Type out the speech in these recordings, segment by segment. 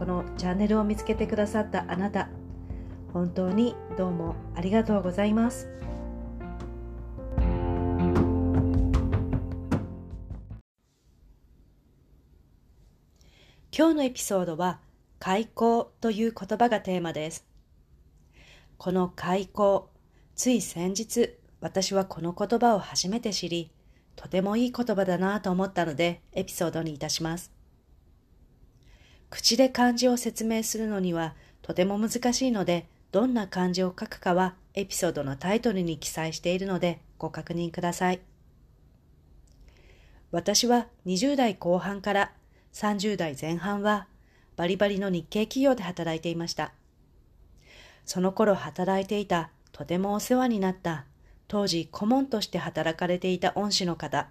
このチャンネルを見つけてくださったあなた本当にどうもありがとうございます。今日のエピソードは開口という言葉がテーマです。この開口つい先日私はこの言葉を初めて知りとてもいい言葉だなと思ったのでエピソードにいたします。口で漢字を説明するのにはとても難しいので、どんな漢字を書くかはエピソードのタイトルに記載しているのでご確認ください。私は20代後半から30代前半はバリバリの日系企業で働いていました。その頃働いていたとてもお世話になった当時顧問として働かれていた恩師の方、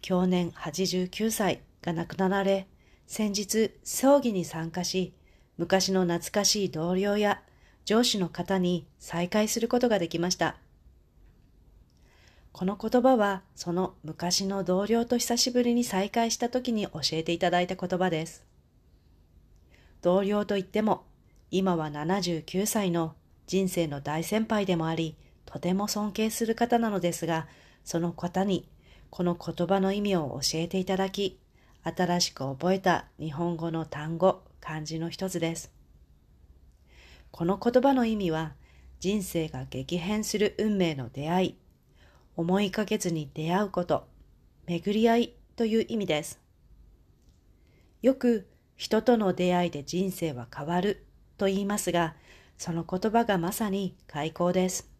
去年89歳が亡くなられ、先日葬儀に参加し、昔の懐かしい同僚や上司の方に再会することができました。この言葉はその昔の同僚と久しぶりに再会した時に教えていただいた言葉です。同僚といっても今は79歳の人生の大先輩でもあり、とても尊敬する方なのですが、その方にこの言葉の意味を教えていただき、新しく覚えた日本語の単語、漢字の一つです。この言葉の意味は、人生が激変する運命の出会い、思いかけずに出会うこと、巡り合いという意味です。よく人との出会いで人生は変わると言いますが、その言葉がまさに開口です。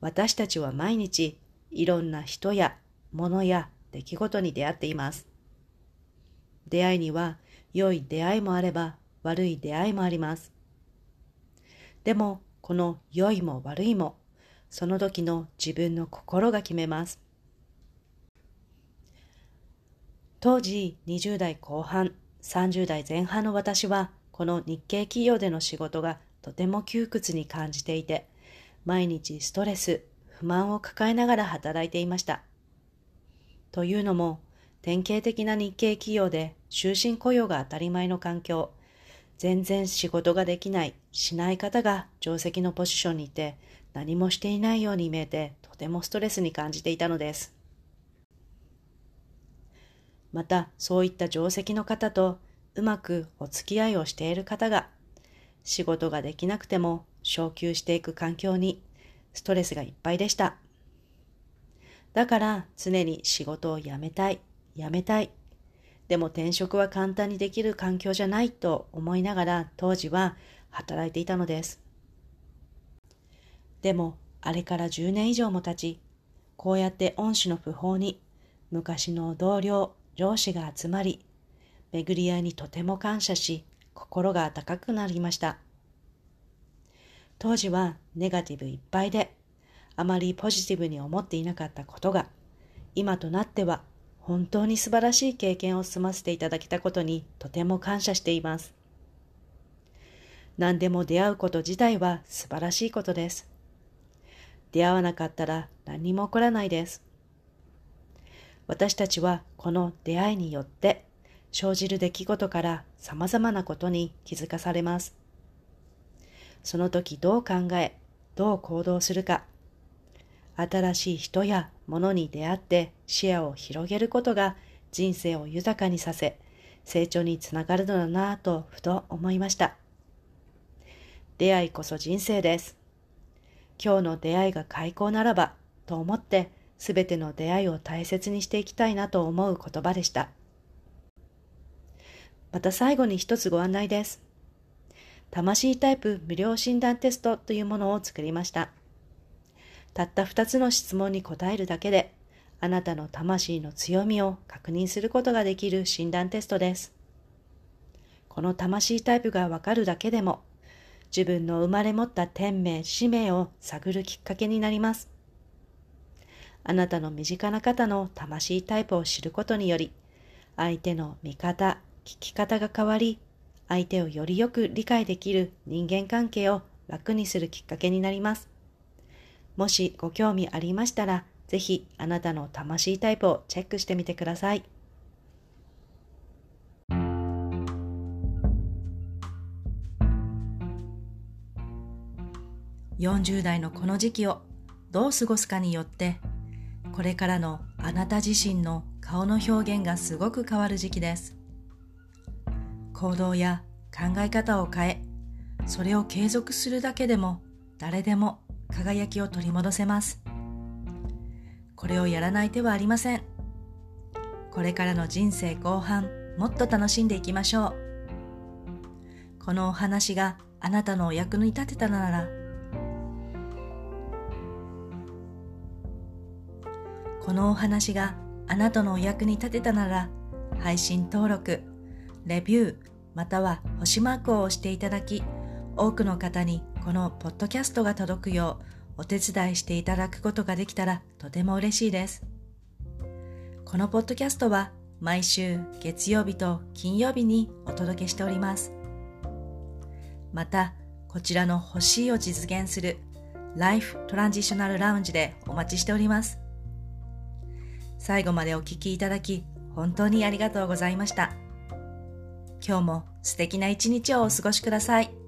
私たちは毎日いろんな人や物や出来事に出会っています。出会いには良い出会いもあれば悪い出会いもあります。でもこの良いも悪いもその時の自分の心が決めます。当時20代後半、30代前半の私はこの日系企業での仕事がとても窮屈に感じていて毎日ストレス、不満を抱えながら働いていました。というのも、典型的な日系企業で終身雇用が当たり前の環境、全然仕事ができない、しない方が定石のポジションにいて、何もしていないように見えて、とてもストレスに感じていたのです。また、そういった定石の方とうまくお付き合いをしている方が、仕事ができなくても昇給していく環境にストレスがいっぱいでした。だから常に仕事を辞めたい、辞めたい。でも転職は簡単にできる環境じゃないと思いながら当時は働いていたのです。でもあれから10年以上も経ち、こうやって恩師の訃報に昔の同僚、上司が集まり、巡り合いにとても感謝し、心が温かくなりました。当時はネガティブいっぱいで、あまりポジティブに思っていなかったことが、今となっては本当に素晴らしい経験を済ませていただけたことにとても感謝しています。何でも出会うこと自体は素晴らしいことです。出会わなかったら何も起こらないです。私たちはこの出会いによって生じる出来事から様々なことに気づかされます。その時どう考え、どう行動するか、新しい人や物に出会って視野を広げることが人生を豊かにさせ、成長につながるのだなぁとふと思いました。出会いこそ人生です。今日の出会いが開口ならばと思ってすべての出会いを大切にしていきたいなと思う言葉でした。また最後に一つご案内です。魂タイプ無料診断テストというものを作りました。たった二つの質問に答えるだけで、あなたの魂の強みを確認することができる診断テストです。この魂タイプがわかるだけでも、自分の生まれ持った天命、使命を探るきっかけになります。あなたの身近な方の魂タイプを知ることにより、相手の見方、聞き方が変わり、相手をよりよく理解できる人間関係を楽にするきっかけになります。もしご興味ありましたら、ぜひあなたの魂タイプをチェックしてみてください。40代のこの時期をどう過ごすかによってこれからのあなた自身の顔の表現がすごく変わる時期です行動や考え方を変えそれを継続するだけでも誰でも輝きを取り戻せます。これをやらない手はありません。これからの人生後半もっと楽しんでいきましょう。このお話があなたのお役に立てたならこのお話があなたのお役に立てたなら、配信登録、レビュー、または星マークを押していただき、多くの方にこのポッドキャストが届くようお手伝いしていただくことができたらとても嬉しいです。このポッドキャストは毎週月曜日と金曜日にお届けしております。また、こちらの欲しいを実現するライフトランジショナルラウンジでお待ちしております。最後までお聴きいただき、本当にありがとうございました。今日も素敵な一日をお過ごしください。